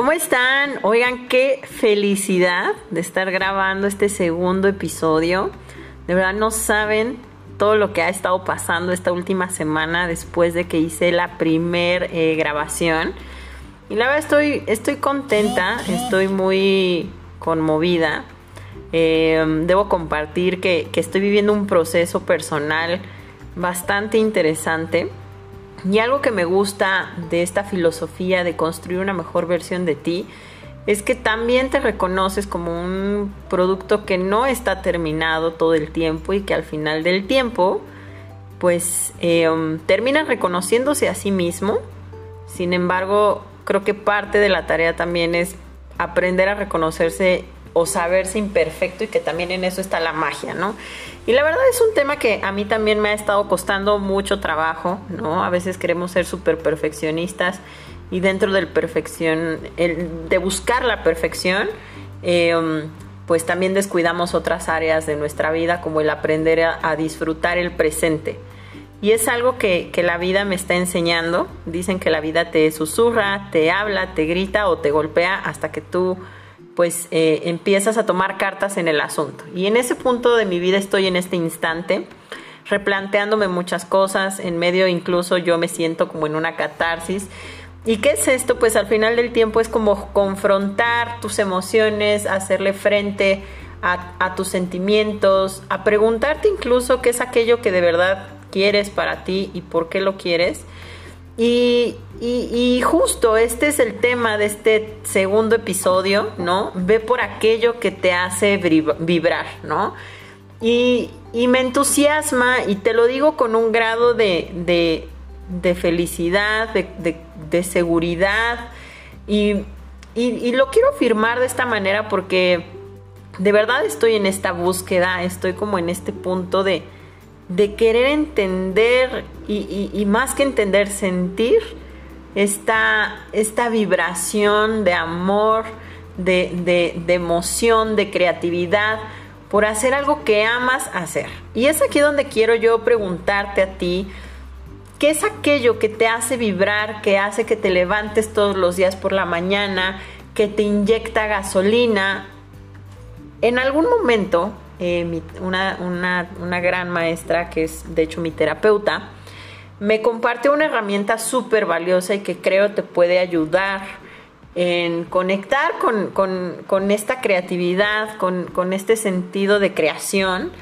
¿Cómo están? Oigan, qué felicidad de estar grabando este segundo episodio. De verdad no saben todo lo que ha estado pasando esta última semana después de que hice la primer eh, grabación. Y la verdad estoy, estoy contenta, estoy muy conmovida. Eh, debo compartir que, que estoy viviendo un proceso personal bastante interesante y algo que me gusta de esta filosofía de construir una mejor versión de ti es que también te reconoces como un producto que no está terminado todo el tiempo y que al final del tiempo pues eh, um, termina reconociéndose a sí mismo. Sin embargo, creo que parte de la tarea también es aprender a reconocerse o saberse imperfecto y que también en eso está la magia, ¿no? Y la verdad es un tema que a mí también me ha estado costando mucho trabajo, ¿no? A veces queremos ser súper perfeccionistas y dentro del perfección, el, de buscar la perfección, eh, pues también descuidamos otras áreas de nuestra vida como el aprender a, disfrutar el presente. Y es algo que, que, la vida me está enseñando. Dicen que la vida te susurra, te habla, te grita o te golpea hasta que tú pues eh, empiezas a tomar cartas en el asunto. Y en ese punto de mi vida estoy en este instante, replanteándome muchas cosas, en medio incluso yo me siento como en una catarsis. ¿Y qué es esto? Pues al final del tiempo es como confrontar tus emociones, hacerle frente a, a tus sentimientos, a preguntarte incluso qué es aquello que de verdad quieres para ti y por qué lo quieres y, justo este es el tema de este segundo episodio, ¿no? Ve por aquello que te hace vibrar, ¿no? Y, me entusiasma y te lo digo con un grado de, felicidad, de, seguridad y, y lo quiero afirmar de esta manera porque de verdad estoy en esta búsqueda, estoy como en este punto de de querer entender y, más que entender, sentir esta, esta vibración de amor, de, de, emoción, de creatividad, por hacer algo que amas hacer. Y es aquí donde quiero yo preguntarte a ti, ¿qué es aquello que te hace vibrar, que hace que te levantes todos los días por la mañana, que te inyecta gasolina? En algún momento eh, una, una, gran maestra, que es de hecho mi terapeuta, me compartió una herramienta súper valiosa y que creo te puede ayudar en conectar con, esta creatividad, con, con, este sentido de creación,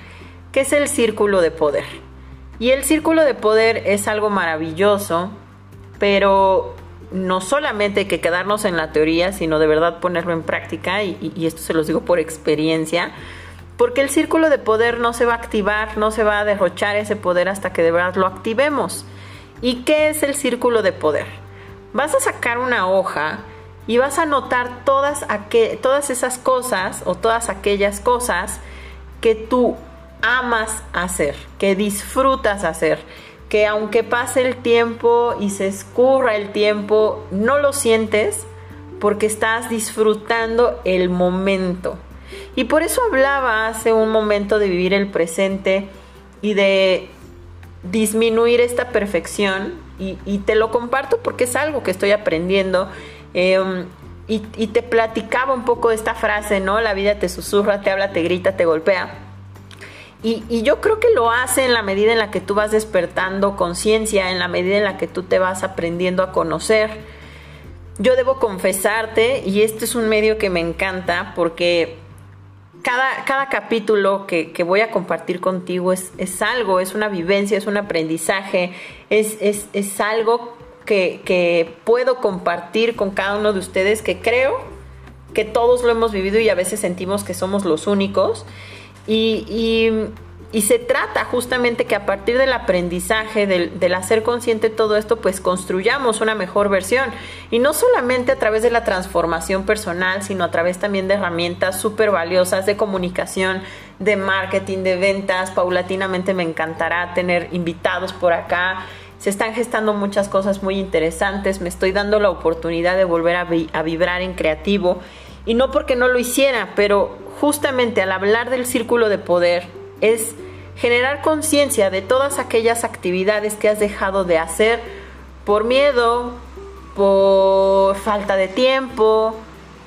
que es el círculo de poder. Y el círculo de poder es algo maravilloso, pero no solamente hay que quedarnos en la teoría, sino de verdad ponerlo en práctica, y, y esto se los digo por experiencia, porque el círculo de poder no se va a activar, no se va a derrochar ese poder hasta que de verdad lo activemos. ¿Y qué es el círculo de poder? Vas a sacar una hoja y vas a notar todas, todas esas cosas o todas aquellas cosas que tú amas hacer, que disfrutas hacer, que aunque pase el tiempo y se escurra el tiempo, no lo sientes porque estás disfrutando el momento. Y por eso hablaba hace un momento de vivir el presente y de disminuir esta perfección y, te lo comparto porque es algo que estoy aprendiendo. Em, y, te platicaba un poco de esta frase, ¿no? La vida te susurra, te habla, te grita, te golpea. Y, y, yo creo que lo hace en la medida en la que tú vas despertando conciencia, en la medida en la que tú te vas aprendiendo a conocer. Yo debo confesarte, y este es un medio que me encanta porque cada, cada capítulo que, voy a compartir contigo es, es, algo, es una vivencia, es un aprendizaje, es, es, algo que, puedo compartir con cada uno de ustedes que creo que todos lo hemos vivido y a veces sentimos que somos los únicos. y y se trata justamente que a partir del aprendizaje, del, hacer consciente todo esto, pues construyamos una mejor versión. Y no solamente a través de la transformación personal, sino a través también de herramientas súper valiosas de comunicación, de marketing, de ventas. Paulatinamente me encantará tener invitados por acá. Se están gestando muchas cosas muy interesantes. Me estoy dando la oportunidad de volver a vibrar en creativo. Y no porque no lo hiciera, pero justamente al hablar del círculo de poder, es generar conciencia de todas aquellas actividades que has dejado de hacer por miedo, por falta de tiempo,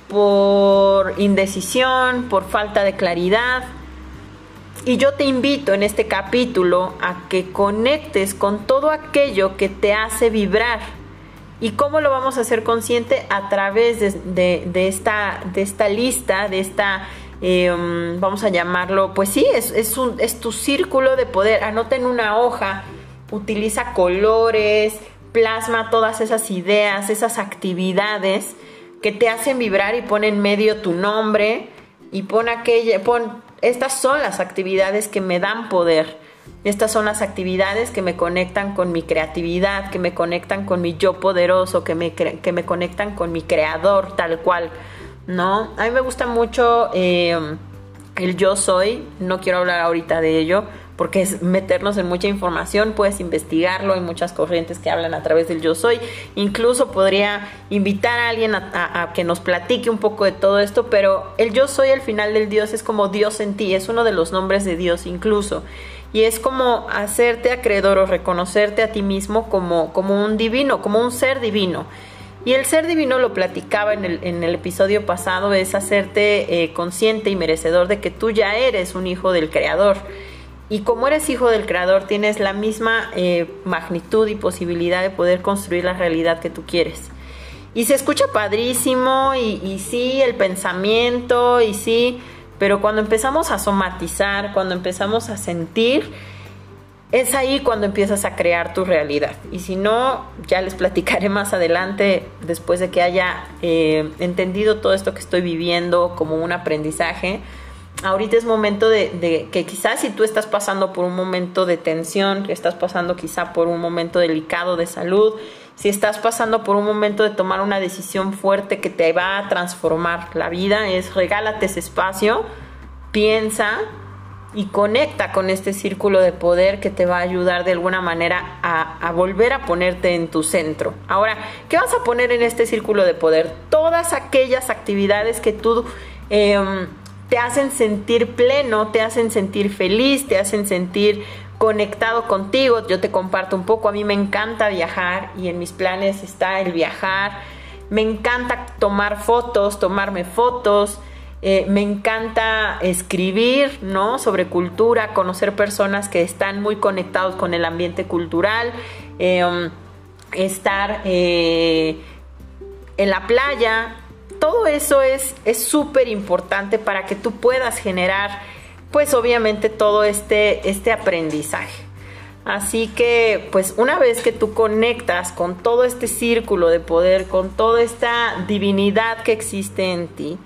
por indecisión, por falta de claridad. Y yo te invito en este capítulo a que conectes con todo aquello que te hace vibrar. ¿Y cómo lo vamos a hacer consciente? A través de, esta, de esta lista, de esta, em, vamos a llamarlo, pues sí, es, es, tu círculo de poder. Anota en una hoja, utiliza colores, plasma todas esas ideas, esas actividades que te hacen vibrar y pon en medio tu nombre y pon aquella, pon estas son las actividades que me dan poder. Estas son las actividades que me conectan con mi creatividad, que me conectan con mi yo poderoso, que me, que me conectan con mi creador tal cual, ¿no? A mí me gusta mucho eh, el yo soy, no quiero hablar ahorita de ello, porque es meternos en mucha información, puedes investigarlo, hay muchas corrientes que hablan a través del yo soy, incluso podría invitar a alguien a, que nos platique un poco de todo esto, pero el yo soy al final del Dios es como Dios en ti, es uno de los nombres de Dios incluso. Y es como hacerte acreedor o reconocerte a ti mismo como, como un divino, como un ser divino. Y el ser divino lo platicaba en el, episodio pasado, es hacerte eh, consciente y merecedor de que tú ya eres un hijo del Creador y como eres hijo del creador, tienes la misma eh, magnitud y posibilidad de poder construir la realidad que tú quieres. Y se escucha padrísimo y, y sí, el pensamiento y sí, pero cuando empezamos a somatizar, cuando empezamos a sentir, es ahí cuando empiezas a crear tu realidad. Y si no, ya les platicaré más adelante, después de que haya eh, entendido todo esto que estoy viviendo como un aprendizaje ahorita es momento de, que quizás si tú estás pasando por un momento de tensión, que estás pasando quizá por un momento delicado de salud, si estás pasando por un momento de tomar una decisión fuerte que te va a transformar la vida, es regálate ese espacio, piensa y conecta con este círculo de poder que te va a ayudar de alguna manera a, volver a ponerte en tu centro. Ahora, ¿qué vas a poner en este círculo de poder? Todas aquellas actividades que tú... Em, te hacen sentir pleno, te hacen sentir feliz, te hacen sentir conectado contigo. Yo te comparto un poco, a mí me encanta viajar y en mis planes está el viajar. Me encanta tomar fotos, tomarme fotos. Eh, me encanta escribir, ¿no? Sobre cultura, conocer personas que están muy conectados con el ambiente cultural, em, estar eh, en la playa, todo eso es súper importante para que tú puedas generar, pues obviamente todo este, este aprendizaje. Así que, pues una vez que tú conectas con todo este círculo de poder, con toda esta divinidad que existe en ti,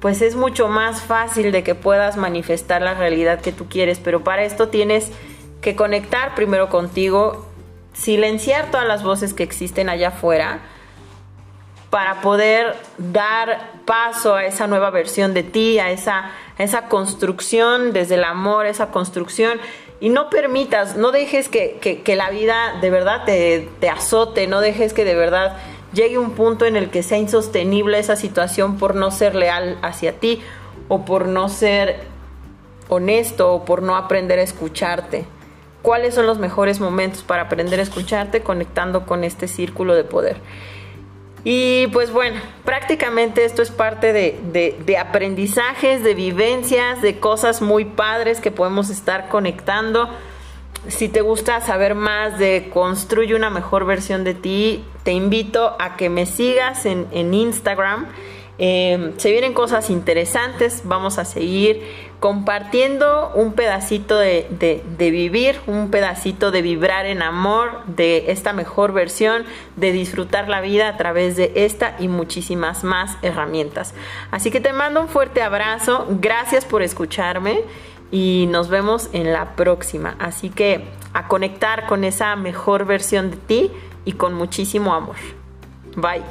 pues es mucho más fácil de que puedas manifestar la realidad que tú quieres. Pero para esto tienes que conectar primero contigo, silenciar todas las voces que existen allá afuera, para poder dar paso a esa nueva versión de ti, a esa, esa construcción desde el amor, esa construcción. Y no permitas, no dejes que, la vida de verdad te, te azote, no dejes que de verdad llegue un punto en el que sea insostenible esa situación por no ser leal hacia ti o por no ser honesto o por no aprender a escucharte. ¿Cuáles son los mejores momentos para aprender a escucharte conectando con este círculo de poder? Y pues bueno, prácticamente esto es parte de, aprendizajes, de vivencias, de cosas muy padres que podemos estar conectando. Si te gusta saber más de construye una mejor versión de ti, te invito a que me sigas en, Instagram Em, se vienen cosas interesantes, vamos a seguir compartiendo un pedacito de, vivir, un pedacito de vibrar en amor, de esta mejor versión, de disfrutar la vida a través de esta y muchísimas más herramientas. Así que te mando un fuerte abrazo, gracias por escucharme y nos vemos en la próxima. Así que a conectar con esa mejor versión de ti y con muchísimo amor. Bye.